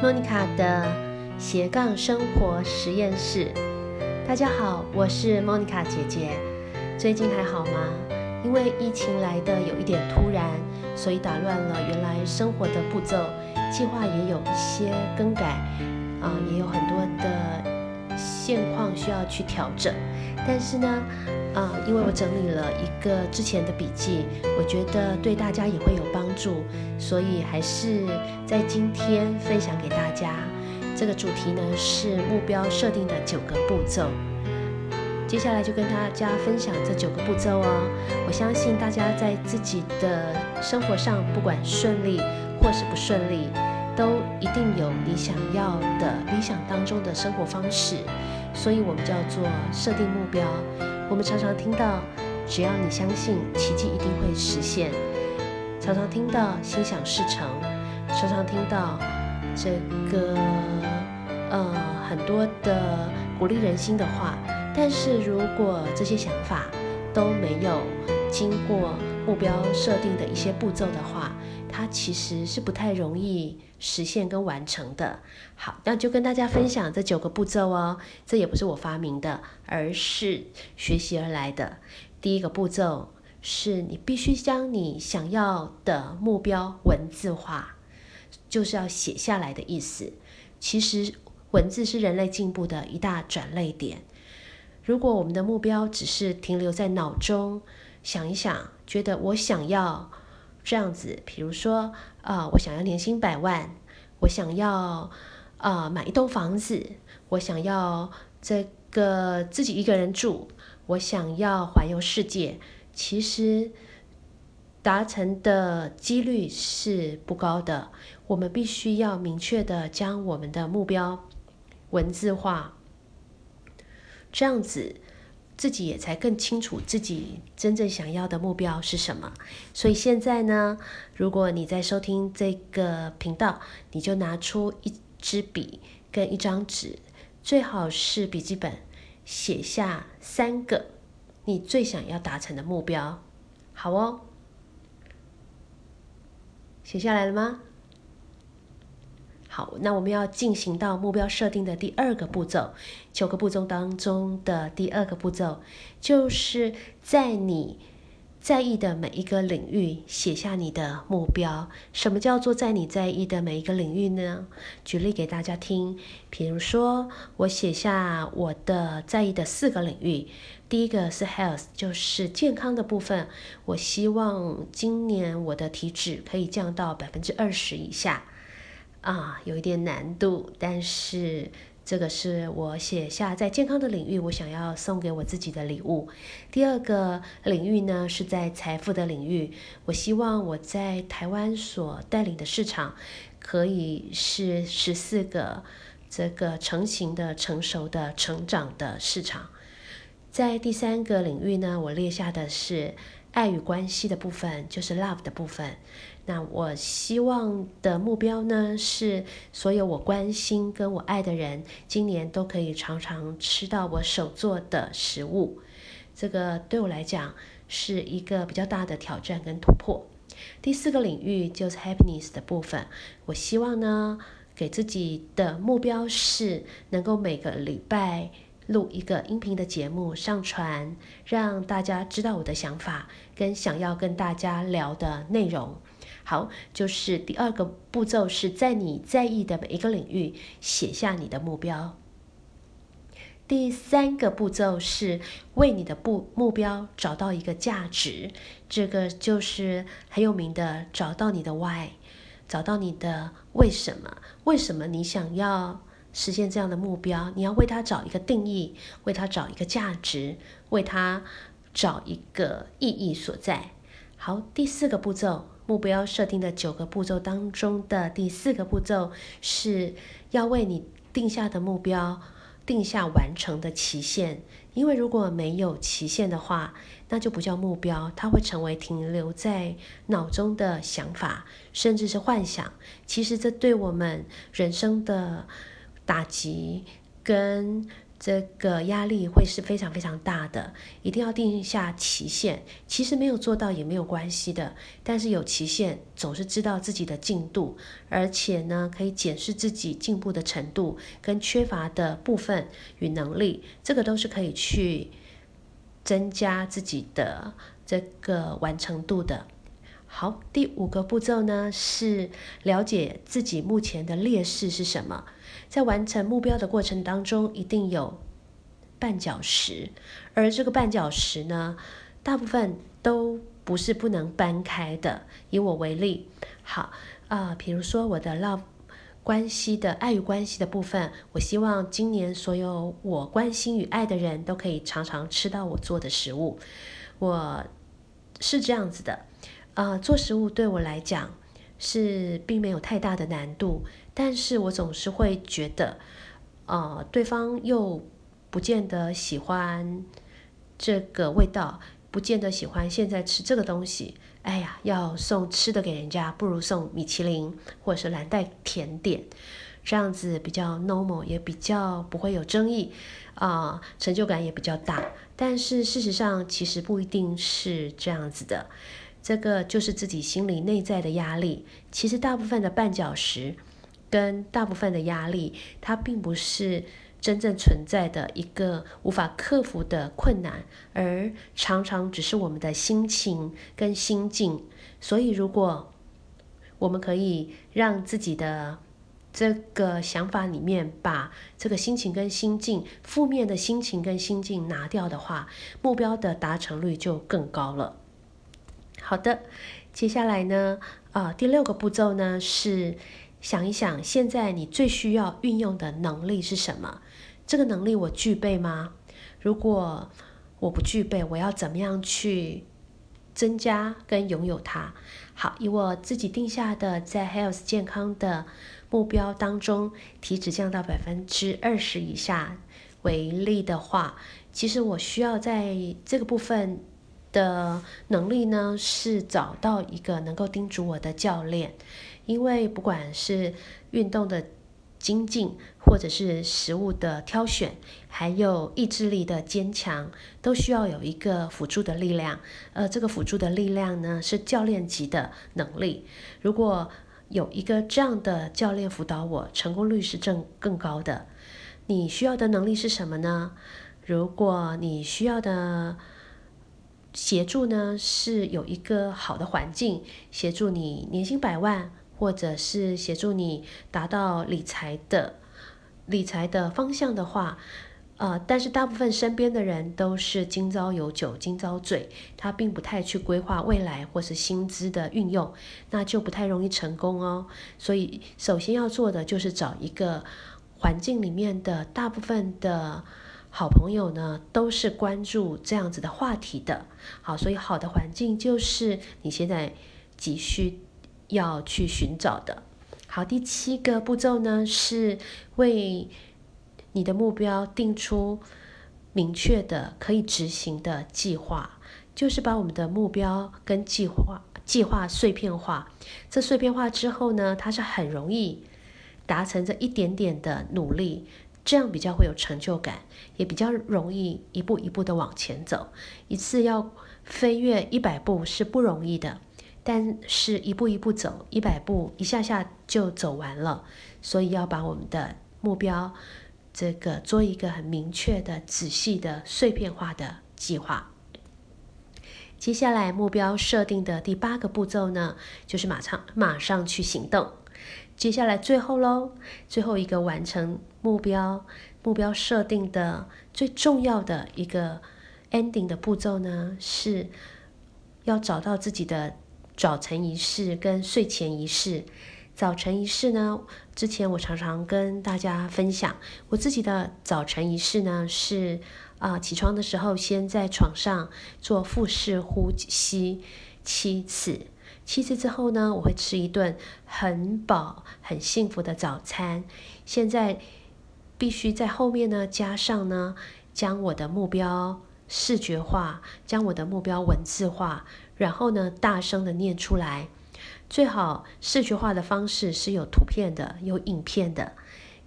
莫妮卡的斜杠生活实验室。大家好，我是莫妮卡姐姐。最近还好吗？因为疫情来的有一点突然，所以打乱了原来生活的步骤，计划也有一些更改，啊，也有很多的现况需要去调整。但是呢，啊，因为我整理了一个之前的笔记，我觉得对大家也会有帮助，所以还是在今天分享给大家。这个主题呢是目标设定的九个步骤。接下来就跟大家分享这九个步骤哦。我相信大家在自己的生活上，不管顺利或是不顺利，都一定有你想要的理想当中的生活方式。所以我们叫做设定目标。我们常常听到，只要你相信，奇迹一定会实现。常常听到心想事成，常常听到这个呃很多的鼓励人心的话。但是如果这些想法都没有经过目标设定的一些步骤的话，其实是不太容易实现跟完成的。好，那就跟大家分享这九个步骤哦。这也不是我发明的，而是学习而来的。第一个步骤是你必须将你想要的目标文字化，就是要写下来的意思。其实文字是人类进步的一大转泪点。如果我们的目标只是停留在脑中，想一想，觉得我想要这样子，比如说，啊，我想要年薪百万，我想要，啊，买一栋房子，我想要这个自己一个人住，我想要环游世界，其实达成的几率是不高的。我们必须要明确的将我们的目标文字化。这样子，自己也才更清楚自己真正想要的目标是什么。所以现在呢，如果你在收听这个频道，你就拿出一支笔跟一张纸，最好是笔记本，写下三个你最想要达成的目标。好哦，写下来了吗？好，那我们要进行到目标设定的第二个步骤，九个步骤当中的第二个步骤，就是在你在意的每一个领域写下你的目标。什么叫做在你在意的每一个领域呢？举例给大家听，比如说我写下我的在意的四个领域，第一个是 health，就是健康的部分，我希望今年我的体脂可以降到百分之二十以下。啊，有一点难度，但是这个是我写下在健康的领域，我想要送给我自己的礼物。第二个领域呢，是在财富的领域，我希望我在台湾所带领的市场可以是十四个这个成型的、成熟的、成长的市场。在第三个领域呢，我列下的是爱与关系的部分，就是 love 的部分。那我希望的目标呢，是所有我关心跟我爱的人，今年都可以常常吃到我手做的食物。这个对我来讲是一个比较大的挑战跟突破。第四个领域就是 happiness 的部分，我希望呢，给自己的目标是能够每个礼拜录一个音频的节目上传，让大家知道我的想法跟想要跟大家聊的内容。好，就是第二个步骤是在你在意的每一个领域写下你的目标。第三个步骤是为你的目目标找到一个价值，这个就是很有名的找到你的 why，找到你的为什么？为什么你想要实现这样的目标？你要为它找一个定义，为它找一个价值，为它找一个意义所在。好，第四个步骤。目标设定的九个步骤当中的第四个步骤，是要为你定下的目标定下完成的期限。因为如果没有期限的话，那就不叫目标，它会成为停留在脑中的想法，甚至是幻想。其实这对我们人生的打击跟这个压力会是非常非常大的，一定要定下期限。其实没有做到也没有关系的，但是有期限，总是知道自己的进度，而且呢，可以检视自己进步的程度跟缺乏的部分与能力，这个都是可以去增加自己的这个完成度的。好，第五个步骤呢是了解自己目前的劣势是什么。在完成目标的过程当中，一定有绊脚石，而这个绊脚石呢，大部分都不是不能搬开的。以我为例，好啊，比如说我的 love 关系的爱与关系的部分，我希望今年所有我关心与爱的人都可以常常吃到我做的食物。我是这样子的，啊，做食物对我来讲是并没有太大的难度。但是我总是会觉得，呃，对方又不见得喜欢这个味道，不见得喜欢现在吃这个东西。哎呀，要送吃的给人家，不如送米其林或者是蓝带甜点，这样子比较 normal，也比较不会有争议，啊，成就感也比较大。但是事实上，其实不一定是这样子的，这个就是自己心里内在的压力。其实大部分的绊脚石。跟大部分的压力，它并不是真正存在的一个无法克服的困难，而常常只是我们的心情跟心境。所以，如果我们可以让自己的这个想法里面把这个心情跟心境、负面的心情跟心境拿掉的话，目标的达成率就更高了。好的，接下来呢，啊，第六个步骤呢是。想一想，现在你最需要运用的能力是什么？这个能力我具备吗？如果我不具备，我要怎么样去增加跟拥有它？好，以我自己定下的在 health 健康的目标当中，体脂降到百分之二十以下为例的话，其实我需要在这个部分的能力呢，是找到一个能够叮嘱我的教练。因为不管是运动的精进，或者是食物的挑选，还有意志力的坚强，都需要有一个辅助的力量。呃，这个辅助的力量呢，是教练级的能力。如果有一个这样的教练辅导我，成功率是正更高的。你需要的能力是什么呢？如果你需要的协助呢，是有一个好的环境，协助你年薪百万。或者是协助你达到理财的理财的方向的话，呃，但是大部分身边的人都是今朝有酒今朝醉，他并不太去规划未来或是薪资的运用，那就不太容易成功哦。所以首先要做的就是找一个环境里面的大部分的好朋友呢，都是关注这样子的话题的。好，所以好的环境就是你现在急需。要去寻找的。好，第七个步骤呢，是为你的目标定出明确的可以执行的计划，就是把我们的目标跟计划计划碎片化。这碎片化之后呢，它是很容易达成这一点点的努力，这样比较会有成就感，也比较容易一步一步的往前走。一次要飞跃一百步是不容易的。但是一步一步走，一百步一下下就走完了，所以要把我们的目标这个做一个很明确的、仔细的、碎片化的计划。接下来目标设定的第八个步骤呢，就是马上马上去行动。接下来最后喽，最后一个完成目标目标设定的最重要的一个 ending 的步骤呢，是要找到自己的。早晨仪式跟睡前仪式，早晨仪式呢，之前我常常跟大家分享，我自己的早晨仪式呢是啊，起床的时候先在床上做腹式呼吸七次，七次之后呢，我会吃一顿很饱很幸福的早餐。现在必须在后面呢加上呢，将我的目标视觉化，将我的目标文字化。然后呢，大声的念出来，最好视觉化的方式是有图片的、有影片的，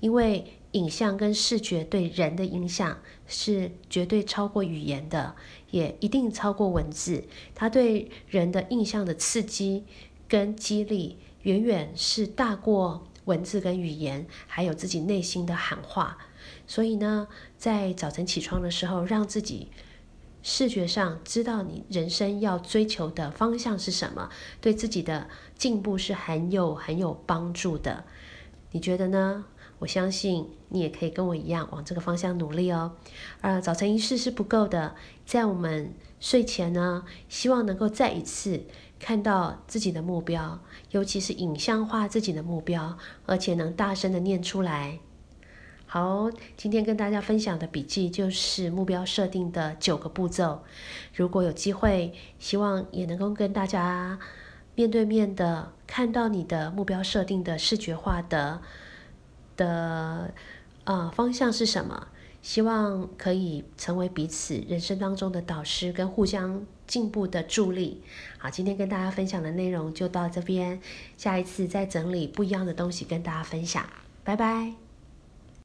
因为影像跟视觉对人的影响是绝对超过语言的，也一定超过文字。它对人的印象的刺激跟激励，远远是大过文字跟语言，还有自己内心的喊话。所以呢，在早晨起床的时候，让自己视觉上知道你人生要追求的方向是什么，对自己的进步是很有很有帮助的。你觉得呢？我相信你也可以跟我一样往这个方向努力哦。呃，早晨仪式是不够的，在我们睡前呢，希望能够再一次看到自己的目标，尤其是影像化自己的目标，而且能大声的念出来。好，今天跟大家分享的笔记就是目标设定的九个步骤。如果有机会，希望也能够跟大家面对面的看到你的目标设定的视觉化的的呃方向是什么。希望可以成为彼此人生当中的导师跟互相进步的助力。好，今天跟大家分享的内容就到这边，下一次再整理不一样的东西跟大家分享。拜拜。